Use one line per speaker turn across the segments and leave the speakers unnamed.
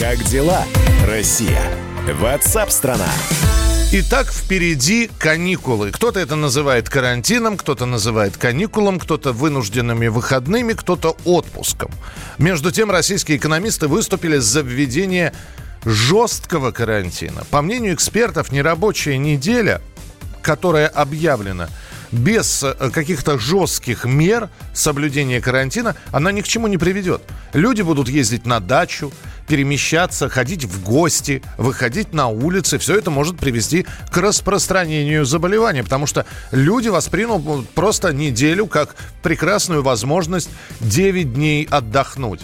Как дела, Россия? Ватсап-страна!
Итак, впереди каникулы. Кто-то это называет карантином, кто-то называет каникулом, кто-то вынужденными выходными, кто-то отпуском. Между тем, российские экономисты выступили за введение жесткого карантина. По мнению экспертов, нерабочая неделя, которая объявлена без э, каких-то жестких мер соблюдения карантина, она ни к чему не приведет. Люди будут ездить на дачу, перемещаться, ходить в гости, выходить на улицы. Все это может привести к распространению заболевания, потому что люди воспримут просто неделю как прекрасную возможность 9 дней отдохнуть.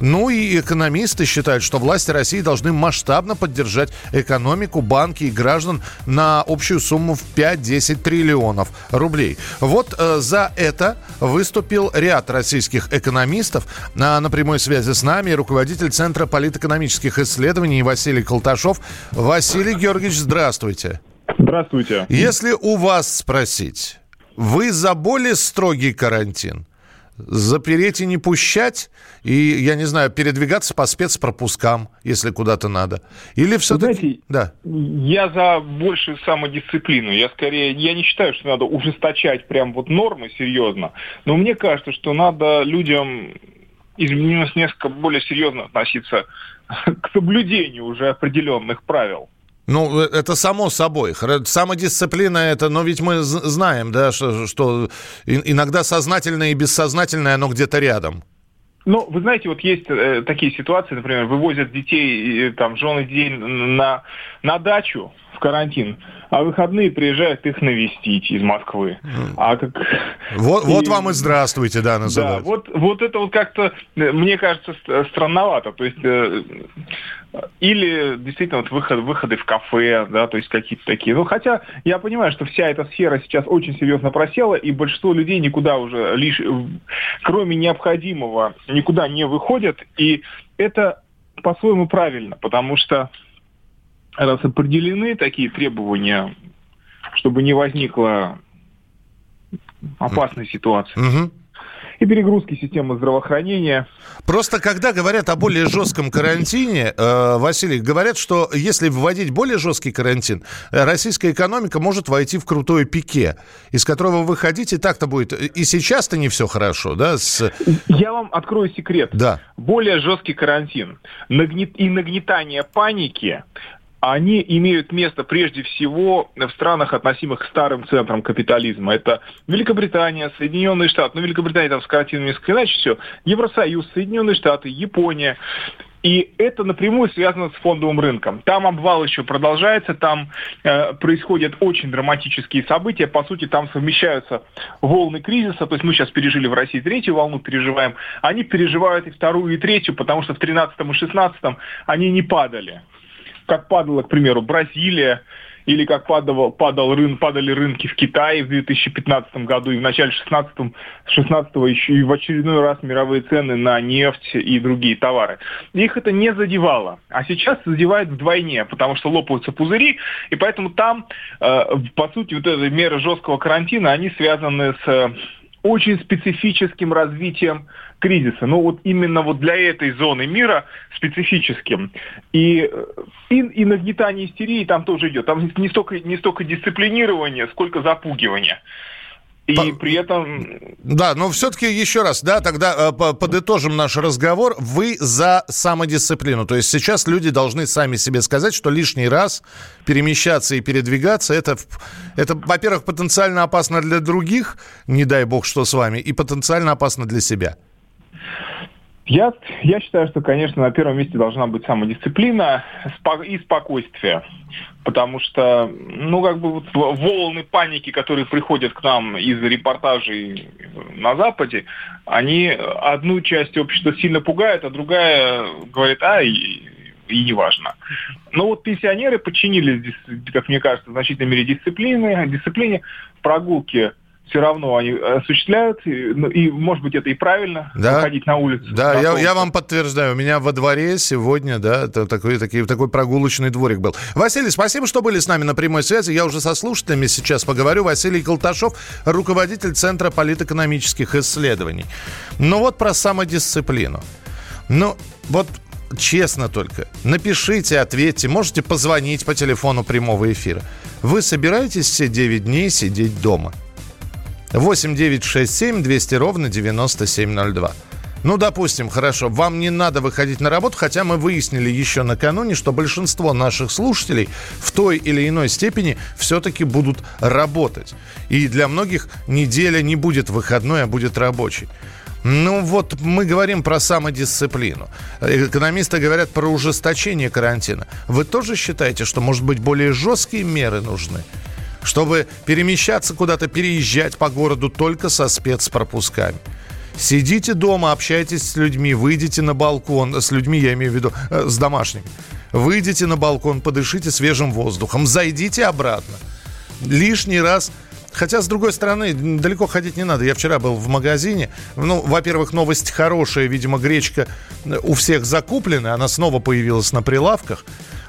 Ну и экономисты считают, что власти России должны масштабно поддержать экономику, банки и граждан на общую сумму в 5-10 триллионов рублей. Вот э, за это выступил ряд российских экономистов. А, на прямой связи с нами руководитель Центра политэкономических исследований Василий Колташов. Василий Георгиевич, здравствуйте.
Здравствуйте.
Если у вас спросить, вы за более строгий карантин? Запереть и не пущать, и, я не знаю, передвигаться по спецпропускам, если куда-то надо? Или все-таки...
да. Я за большую самодисциплину. Я скорее, я не считаю, что надо ужесточать прям вот нормы серьезно, но мне кажется, что надо людям изменилось несколько более серьезно относиться к соблюдению уже определенных правил.
Ну, э, это само собой. Самодисциплина это, но ведь мы знаем, да, что, что иногда сознательное и бессознательное, оно где-то рядом.
Ну, вы знаете, вот есть э, такие ситуации, например, вывозят детей, э, там, жены детей на, на дачу в карантин, а выходные приезжают их навестить из Москвы. А как...
Вот, и... вот вам и здравствуйте, да, называют.
Да, вот, вот это вот как-то, э, мне кажется, странновато. То есть э, или действительно вот выход, выходы в кафе, да, то есть какие-то такие. Ну, хотя я понимаю, что вся эта сфера сейчас очень серьезно просела, и большинство людей никуда уже лишь, кроме необходимого, никуда не выходят, и это по-своему правильно, потому что раз определены такие требования, чтобы не возникло опасной ситуации. Угу и перегрузки системы здравоохранения.
Просто когда говорят о более жестком карантине, э, Василий, говорят, что если вводить более жесткий карантин, э, российская экономика может войти в крутое пике, из которого выходить и так-то будет. И сейчас-то не все хорошо, да? С...
Я вам открою секрет.
Да.
Более жесткий карантин нагнет... и нагнетание паники они имеют место прежде всего в странах, относимых к старым центрам капитализма. Это Великобритания, Соединенные Штаты. Ну, Великобритания там скоротина несколько иначе все. Евросоюз, Соединенные Штаты, Япония. И это напрямую связано с фондовым рынком. Там обвал еще продолжается, там э, происходят очень драматические события. По сути, там совмещаются волны кризиса. То есть мы сейчас пережили в России третью волну, переживаем. Они переживают и вторую, и третью, потому что в 13 и 16 они не падали как падала, к примеру, Бразилия, или как падал, падал рын, падали рынки в Китае в 2015 году и в начале 16 16 еще и в очередной раз мировые цены на нефть и другие товары. Их это не задевало. А сейчас задевает вдвойне, потому что лопаются пузыри, и поэтому там, э, по сути, вот эти меры жесткого карантина, они связаны с очень специфическим развитием кризиса. Ну вот именно вот для этой зоны мира специфическим. И, и, и нагнетание истерии там тоже идет. Там не столько, не столько дисциплинирование, сколько запугивание. И По... при этом...
Да, но все-таки еще раз, да, тогда э, подытожим наш разговор. Вы за самодисциплину. То есть сейчас люди должны сами себе сказать, что лишний раз перемещаться и передвигаться, это, это во-первых, потенциально опасно для других, не дай бог, что с вами, и потенциально опасно для себя.
Я, я считаю, что, конечно, на первом месте должна быть самодисциплина и спокойствие. Потому что, ну, как бы вот волны паники, которые приходят к нам из репортажей на Западе, они одну часть общества сильно пугают, а другая говорит, а, и, и неважно. Но вот пенсионеры подчинились, как мне кажется, в значительной мере дисциплине, дисциплине прогулки все равно они осуществляют, и, ну, и может быть это и правильно, да? выходить на улицу.
Да, я, я вам подтверждаю, у меня во дворе сегодня, да, такой, такой, такой прогулочный дворик был. Василий, спасибо, что были с нами на прямой связи, я уже со слушателями сейчас поговорю. Василий Колташов, руководитель Центра политэкономических исследований. Ну вот про самодисциплину. Ну, вот честно только, напишите, ответьте, можете позвонить по телефону прямого эфира. Вы собираетесь все 9 дней сидеть дома? 8 9 6 7 200 ровно 9702. Ну, допустим, хорошо, вам не надо выходить на работу, хотя мы выяснили еще накануне, что большинство наших слушателей в той или иной степени все-таки будут работать. И для многих неделя не будет выходной, а будет рабочей. Ну вот мы говорим про самодисциплину. Экономисты говорят про ужесточение карантина. Вы тоже считаете, что, может быть, более жесткие меры нужны? Чтобы перемещаться куда-то, переезжать по городу только со спецпропусками. Сидите дома, общайтесь с людьми, выйдите на балкон, с людьми я имею в виду, э, с домашними. Выйдите на балкон, подышите свежим воздухом, зайдите обратно. Лишний раз Хотя, с другой стороны, далеко ходить не надо. Я вчера был в магазине. Ну, во-первых, новость хорошая. Видимо, гречка у всех закуплена. Она снова появилась на прилавках.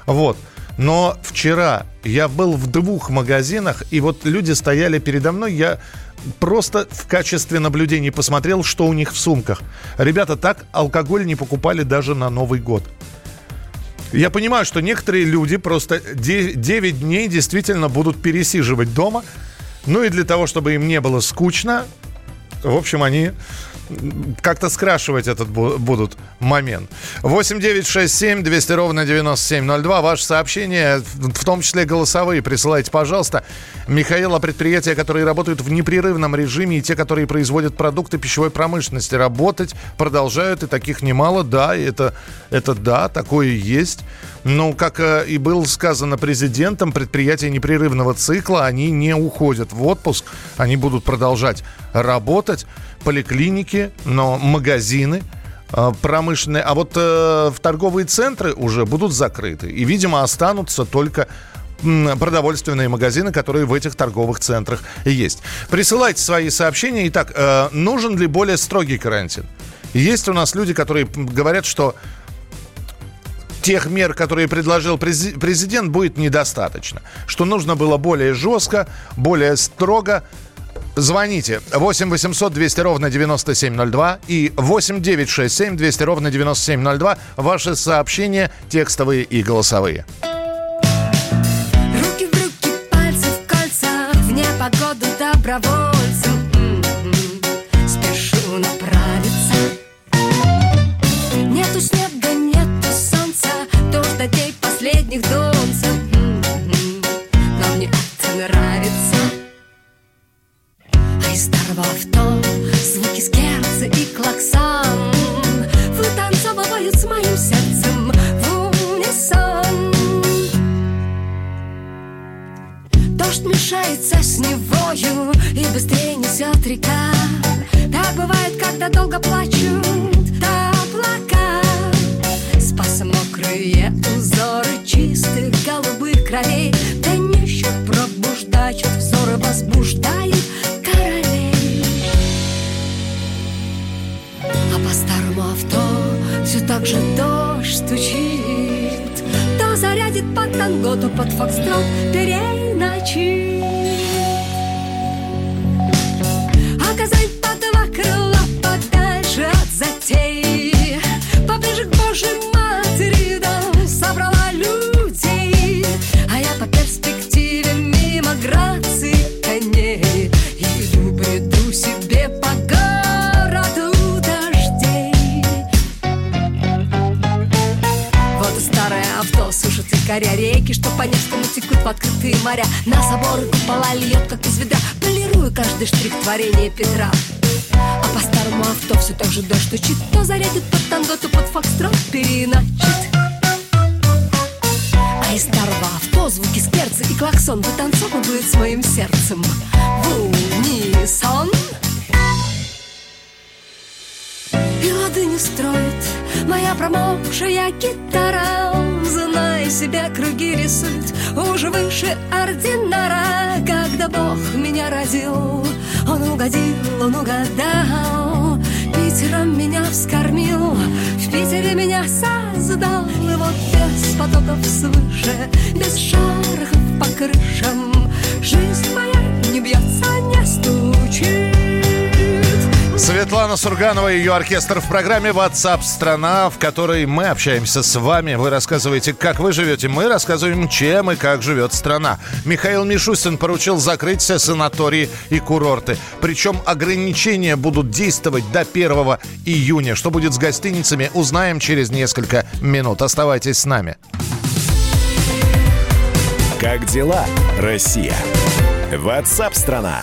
Вот. Но вчера я был в двух магазинах, и вот люди стояли передо мной. Я просто в качестве наблюдений посмотрел, что у них в сумках. Ребята так алкоголь не покупали даже на Новый год. Я понимаю, что некоторые люди просто 9 дней действительно будут пересиживать дома. Ну и для того, чтобы им не было скучно, в общем, они как-то скрашивать этот будут момент. 8 9 6 7 200 ровно 9702. Ваше сообщение, в том числе голосовые, присылайте, пожалуйста. Михаил, а предприятия, которые работают в непрерывном режиме, и те, которые производят продукты пищевой промышленности, работать продолжают, и таких немало. Да, это, это да, такое есть. Но, как э, и было сказано президентом, предприятия непрерывного цикла, они не уходят в отпуск, они будут продолжать работать поликлиники, но магазины э, промышленные, а вот э, в торговые центры уже будут закрыты. И, видимо, останутся только продовольственные магазины, которые в этих торговых центрах есть. Присылайте свои сообщения. Итак, э, нужен ли более строгий карантин? Есть у нас люди, которые говорят, что тех мер, которые предложил президент, будет недостаточно. Что нужно было более жестко, более строго. Звоните 8 800 200 ровно 9702 и 8 967 200 ровно 9702. Ваши сообщения текстовые и голосовые.
Руки в руки, пальцы в кольца, в непогоду добровольцем. Зарядит под танго, то под фокстрот. Переночит А Казань по два крыла подальше от затей. Поближе к Божьей якоря Реки, что Невскому текут в открытые моря. На соборы купола льет, как из ведра. Полирую каждый штрих творения Петра. А по старому авто все так же дождь стучит. То зарядит под танго, то под фокстрот переначит А из старого авто звуки скерцы и клаксон Вытанцовывают с моим сердцем. В унисон. И лады не строит моя промокшая гитара Знай себе круги рисует уже выше ординара Когда Бог меня родил, Он угодил, Он угадал. Питером меня вскормил, в Питере меня создал. И вот без потоков свыше, без шарахов по крышам Жизнь моя не бьется, не стучит
Светлана Сурганова и ее оркестр в программе WhatsApp страна, в которой мы общаемся с вами. Вы рассказываете, как вы живете. Мы рассказываем, чем и как живет страна. Михаил Мишустин поручил закрыть все санатории и курорты. Причем ограничения будут действовать до 1 июня. Что будет с гостиницами, узнаем через несколько минут. Оставайтесь с нами.
Как дела, Россия? WhatsApp страна.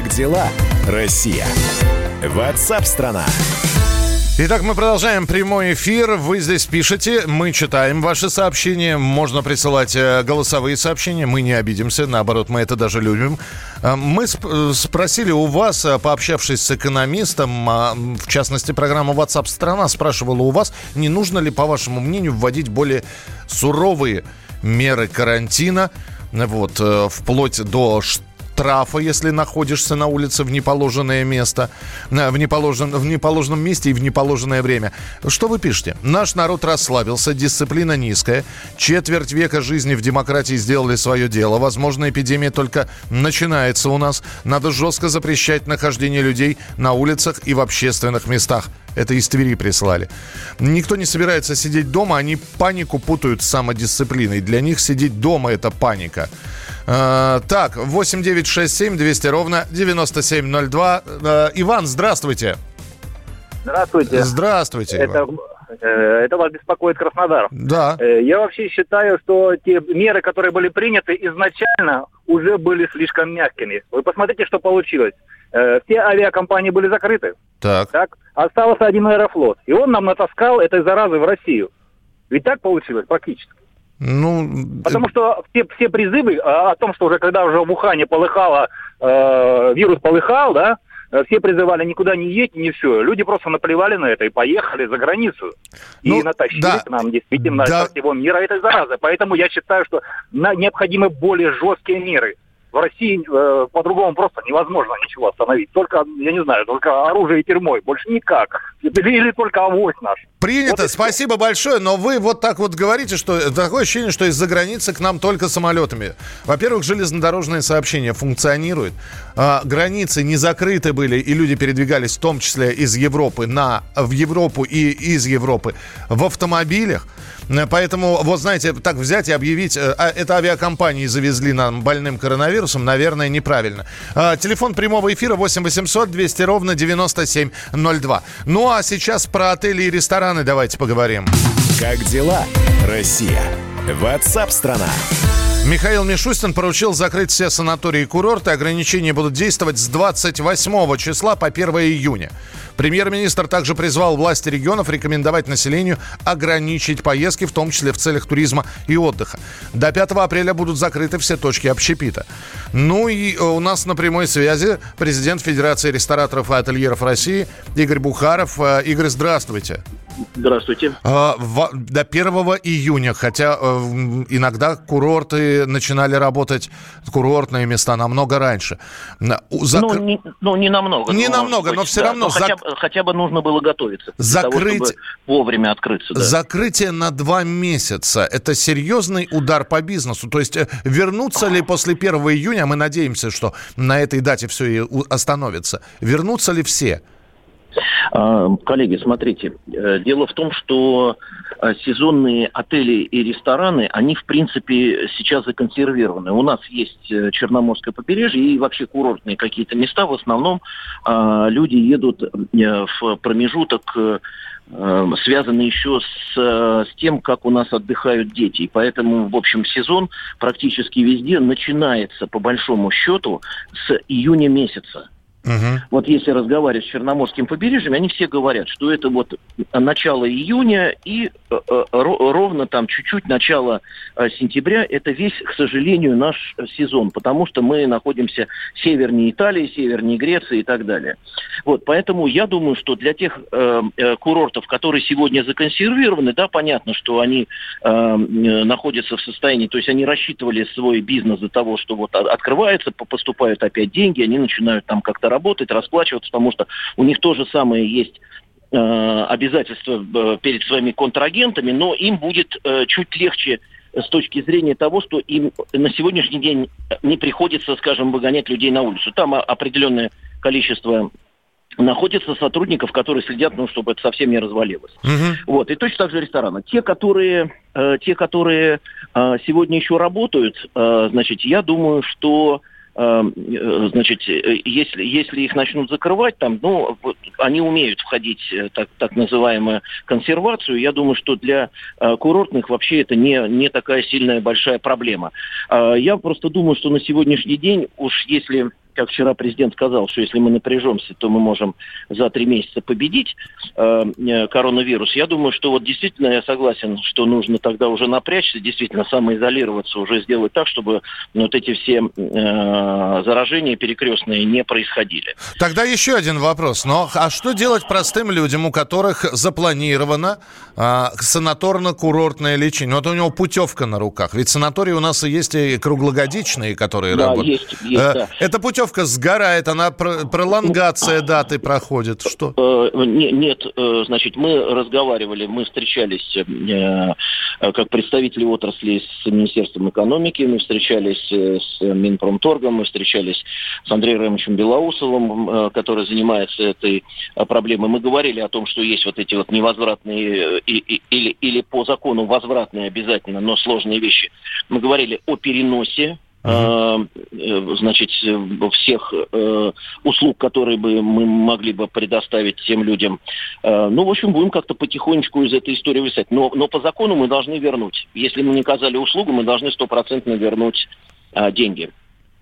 Как дела, Россия? WhatsApp страна.
Итак, мы продолжаем прямой эфир. Вы здесь пишете, мы читаем ваши сообщения. Можно присылать э, голосовые сообщения, мы не обидимся. Наоборот, мы это даже любим. Э, мы сп- спросили у вас, э, пообщавшись с экономистом, а, в частности, программа WhatsApp страна спрашивала у вас, не нужно ли, по вашему мнению, вводить более суровые меры карантина, вот, вплоть до штрафа, если находишься на улице в неположенное место, в, неположен, в неположенном месте и в неположенное время. Что вы пишете? Наш народ расслабился, дисциплина низкая, четверть века жизни в демократии сделали свое дело. Возможно, эпидемия только начинается у нас. Надо жестко запрещать нахождение людей на улицах и в общественных местах. Это из Твери прислали. Никто не собирается сидеть дома, они панику путают с самодисциплиной. Для них сидеть дома – это паника. Э, так, 8967 200 ровно 9702. Э, Иван, здравствуйте.
Здравствуйте.
Здравствуйте,
это, э, это вас беспокоит Краснодар.
Да.
Э, я вообще считаю, что те меры, которые были приняты изначально, уже были слишком мягкими. Вы посмотрите, что получилось. Э, все авиакомпании были закрыты.
Так.
так. Остался один аэрофлот. И он нам натаскал этой заразы в Россию. Ведь так получилось практически.
Ну,
Потому что все, все призывы о, о том, что уже когда уже в Ухане полыхало, э, вирус полыхал, да, э, все призывали никуда не едь, не все. Люди просто наплевали на это и поехали за границу.
Ну,
и натащили
да.
к нам действительно
Да.
со всего мира этой заразы. Поэтому я считаю, что на- необходимы более жесткие меры. В России э, по-другому просто невозможно ничего остановить. Только, я не знаю, только оружие и тюрьмой. Больше никак. Или, или только авось наш.
Принято,
Вот
спасибо большое, но вы вот так вот говорите, что такое ощущение, что из-за границы к нам только самолетами. Во-первых, железнодорожное сообщение функционирует, а, границы не закрыты были, и люди передвигались в том числе из Европы на, в Европу и из Европы в автомобилях. Э, Поэтому, вот знаете, так взять и объявить, э, а, это авиакомпании завезли нам больным коронавирусом, наверное, неправильно. А, Телефон прямого эфира 8 800 200 ровно 9702. Ну а сейчас про отели и рестораны давайте поговорим.
Как дела, Россия? WhatsApp страна.
Михаил Мишустин поручил закрыть все санатории и курорты. Ограничения будут действовать с 28 числа по 1 июня. Премьер-министр также призвал власти регионов рекомендовать населению ограничить поездки, в том числе в целях туризма и отдыха. До 5 апреля будут закрыты все точки общепита. Ну и э, у нас на прямой связи президент Федерации рестораторов и ательеров России Игорь Бухаров. Э, Игорь, здравствуйте.
Здравствуйте.
А, в- до 1 июня, хотя э, иногда курорты начинали работать, курортные места намного раньше. Зак-
Ну, не, ну, не намного.
Не
ну,
намного, но всё
да.
равно
хотя,
зак-
бы- хотя бы нужно было готовиться.
Закрыть-
того, вовремя открыться. Да.
Закрытие на два месяца – это серьезный удар по бизнесу. То есть э, вернуться ли после 1 июня, а мы надеемся, что на этой дате все и остановится, вернутся ли все?
А, Коллеги, смотрите, э, дело в том, что э, сезонные отели и рестораны, они, в принципе, сейчас законсервированы. У нас есть э, Черноморское побережье и вообще курортные какие-то места. В основном а, люди едут в промежуток связаны еще с, с тем, как у нас отдыхают дети. И поэтому, в общем, сезон практически везде начинается, по большому счету, с июня месяца.
Мгм.
Вот если разговаривать с Черноморским побережьем, они все говорят, что это вот начало июня и ровно там чуть-чуть начало сентября, это весь, к сожалению, наш сезон, потому что мы находимся севернее Италии, севернее Греции и так далее. Вот, поэтому я думаю, что для тех э, курортов, которые сегодня законсервированы, да, понятно, что они э, находятся в состоянии, то есть они рассчитывали свой бизнес до того, что вот открывается, поступают опять деньги, они начинают там как-то работать, расплачиваться, потому что у них то же самое есть э, обязательства э, перед своими контрагентами, но им будет э, чуть легче с точки зрения того, что им на сегодняшний день не приходится, скажем, выгонять людей на улицу. Там определенное количество находится сотрудников, которые следят, ну, чтобы это совсем не развалилось. Uh-huh. Вот. И точно так же рестораны. Те, которые, э, те, которые э, сегодня еще работают, э, значит, я думаю, что значит, э, если, если их начнут закрывать, там, ну, они умеют входить э, так, так называемую консервацию. Я думаю, что для э, курортных вообще это не, не такая сильная большая проблема. Э, я просто думаю, что на сегодняшний день, уж если как вчера президент сказал, что если мы напряжемся, то мы можем за три месяца победить э, э, коронавирус. Я думаю, что вот действительно я согласен, что нужно тогда уже напрячься, действительно самоизолироваться, уже сделать так, чтобы вот эти все э, заражения перекрестные не происходили.
Тогда еще один вопрос. Но а что делать простым людям, у которых запланировано э, санаторно-курортное лечение? Вот у него путевка на руках. Ведь санатории у нас и есть и круглогодичные, которые да, работают. Есть, есть, э, да. Это путевка путевка сгорает, она пролонгация даты проходит. Что?
Э, нет, э, значит, мы разговаривали, мы встречались э, как представители отрасли с Министерством экономики, мы встречались с Минпромторгом, мы встречались с Андреем Рамовичем Белоусовым, который занимается этой проблемой. Мы говорили о том, что есть вот эти вот невозвратные или, или по закону возвратные обязательно, но сложные вещи. Мы говорили о переносе uh-huh. значит, всех э, услуг, которые бы мы могли бы предоставить тем людям. Ну, в общем, будем как-то потихонечку из этой истории высать. Но, но по закону мы должны вернуть. Если мы не оказали услугу, мы должны стопроцентно вернуть деньги.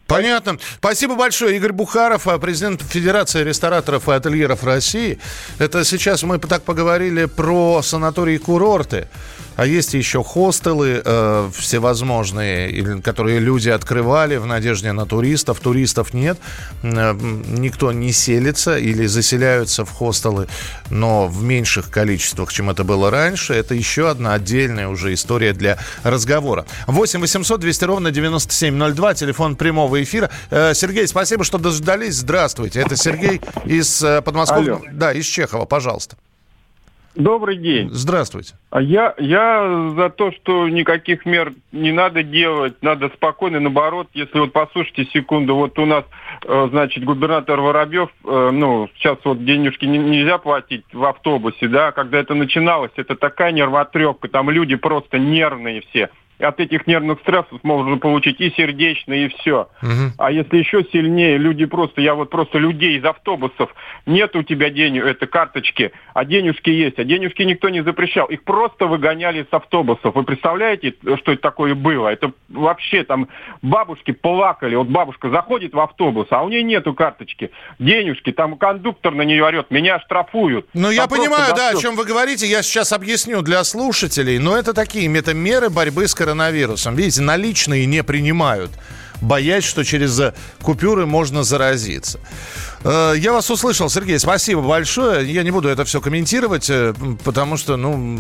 Понятно. Спасибо большое. Игорь Бухаров, президент Федерации рестораторов и ательеров России. Это сейчас мы так поговорили про санатории и курорты. А есть еще хостелы э, всевозможные, которые люди открывали в надежде на туристов. Туристов нет. Э, никто не селится или заселяются в хостелы, но в меньших количествах, чем это было раньше. Это еще одна отдельная уже история для разговора. 8 800 200 ровно 9702, телефон прямого эфира. Э, Сергей, спасибо, что дождались. Здравствуйте. Это Сергей из э, Подмосковья. Да, из Чехова, пожалуйста.
Добрый день.
Здравствуйте.
А я, я за то, что никаких мер не надо делать, надо спокойно, наоборот, если вот послушайте секунду, вот у нас, э, значит, губернатор Воробьев, э, ну, сейчас вот денежки нельзя платить в автобусе, да, когда это начиналось, это такая нервотрепка, там люди просто нервные все от этих нервных стрессов можно получить и сердечные, и все. Угу. А если еще сильнее, люди просто, я вот просто людей из автобусов, нет у тебя денег, это карточки, а денежки есть, а денежки никто не запрещал. Их просто выгоняли с автобусов. Вы представляете, что это такое было? Это вообще там бабушки плакали. Вот бабушка заходит в автобус, а у нее нету карточки. Денежки, там кондуктор на нее орет, меня штрафуют.
Ну, я понимаю, да, о чем вы говорите. Я сейчас объясню для слушателей. Но это такие метамеры борьбы с коронавирусом. Видите, наличные не принимают боясь, что через купюры можно заразиться. Э, я вас услышал, Сергей, спасибо большое. Я не буду это все комментировать, э, потому что, ну,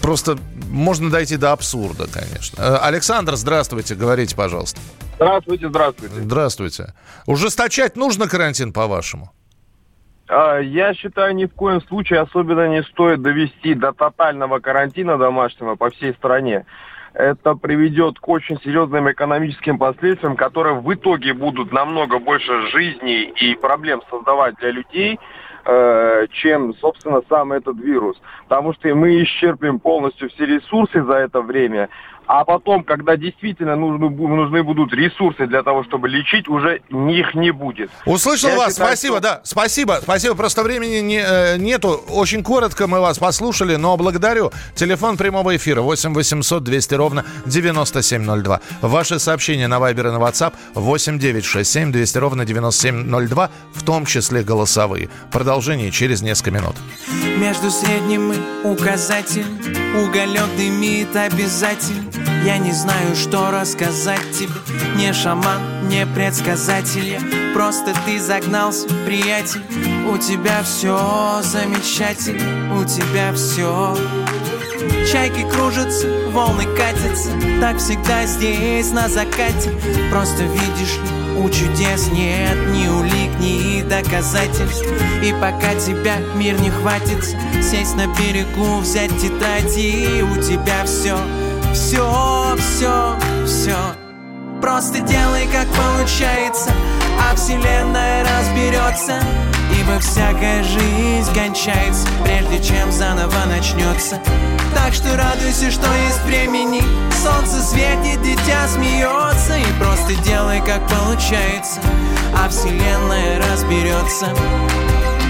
просто можно дойти до абсурда, конечно. Э, Александр, здравствуйте, говорите, пожалуйста.
Здравствуйте, здравствуйте.
Здравствуйте. Ужесточать нужно карантин, по-вашему?
А, я считаю, ни в коем случае особенно не стоит довести до тотального карантина домашнего по всей стране это приведет к очень серьезным экономическим последствиям, которые в итоге будут намного больше жизней и проблем создавать для людей, э, чем, собственно, сам этот вирус. Потому что мы исчерпим полностью все ресурсы за это время, а потом, когда действительно нужны, нужны будут ресурсы для того, чтобы лечить, уже их не будет.
Услышал
Я
вас,
считаю,
спасибо,
что-
да, спасибо, спасибо, просто времени не, э, нету, очень коротко мы вас послушали, но благодарю. Телефон прямого эфира 8 800 200 ровно 9702. Ваши сообщения на Viber и на WhatsApp 8 967 200 ровно 9702, в том числе голосовые. Продолжение через несколько минут.
Между средним и указателем Уголек дымит обязательно Я не знаю, что рассказать тебе. Не шаман, не предсказатель я Просто ты загнался, приятель. У тебя все замечательно У тебя все Чайки кружатся, волны катятся. Так всегда здесь на закате. Просто видишь у чудес нет ни улик, ни доказательств. И пока тебя мир не хватит Сесть на берегу, взять тетради У тебя все, все, все, все Просто делай, как получается А вселенная разберется Ибо всякая жизнь кончается Прежде чем заново начнется Так что радуйся, что есть времени Солнце светит, дитя смеется И просто делай, как получается А вселенная разберется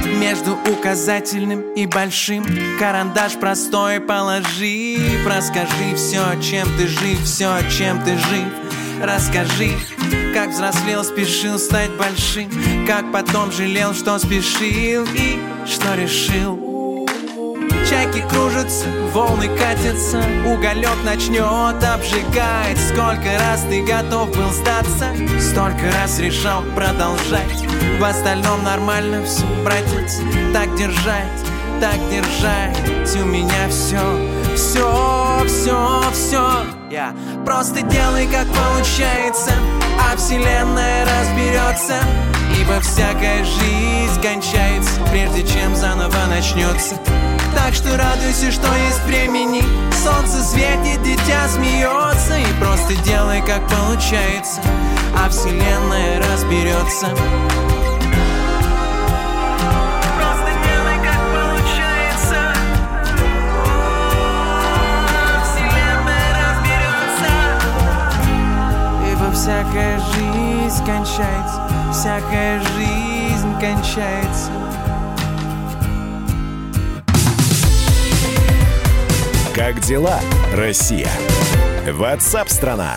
между указательным и большим. Карандаш простой положи Расскажи все, чем ты жив, все, чем ты жив. Расскажи, как взрослел, спешил стать большим. Как потом жалел, что спешил и что решил Чайки кружатся, волны катятся Уголек начнет обжигать. Сколько раз ты готов был сдаться Столько раз решал продолжать. В остальном нормально все, братец Так держать, так держать. У меня все, все, все, все Я просто делай, как получается А вселенная разберется Ибо всякая жизнь кончается Прежде чем заново начнется так что радуйся, что есть времени. Солнце светит, дитя смеется И просто делай, как получается А вселенная разберется всякая жизнь кончается Всякая жизнь кончается
Как дела, Россия? Ватсап-страна!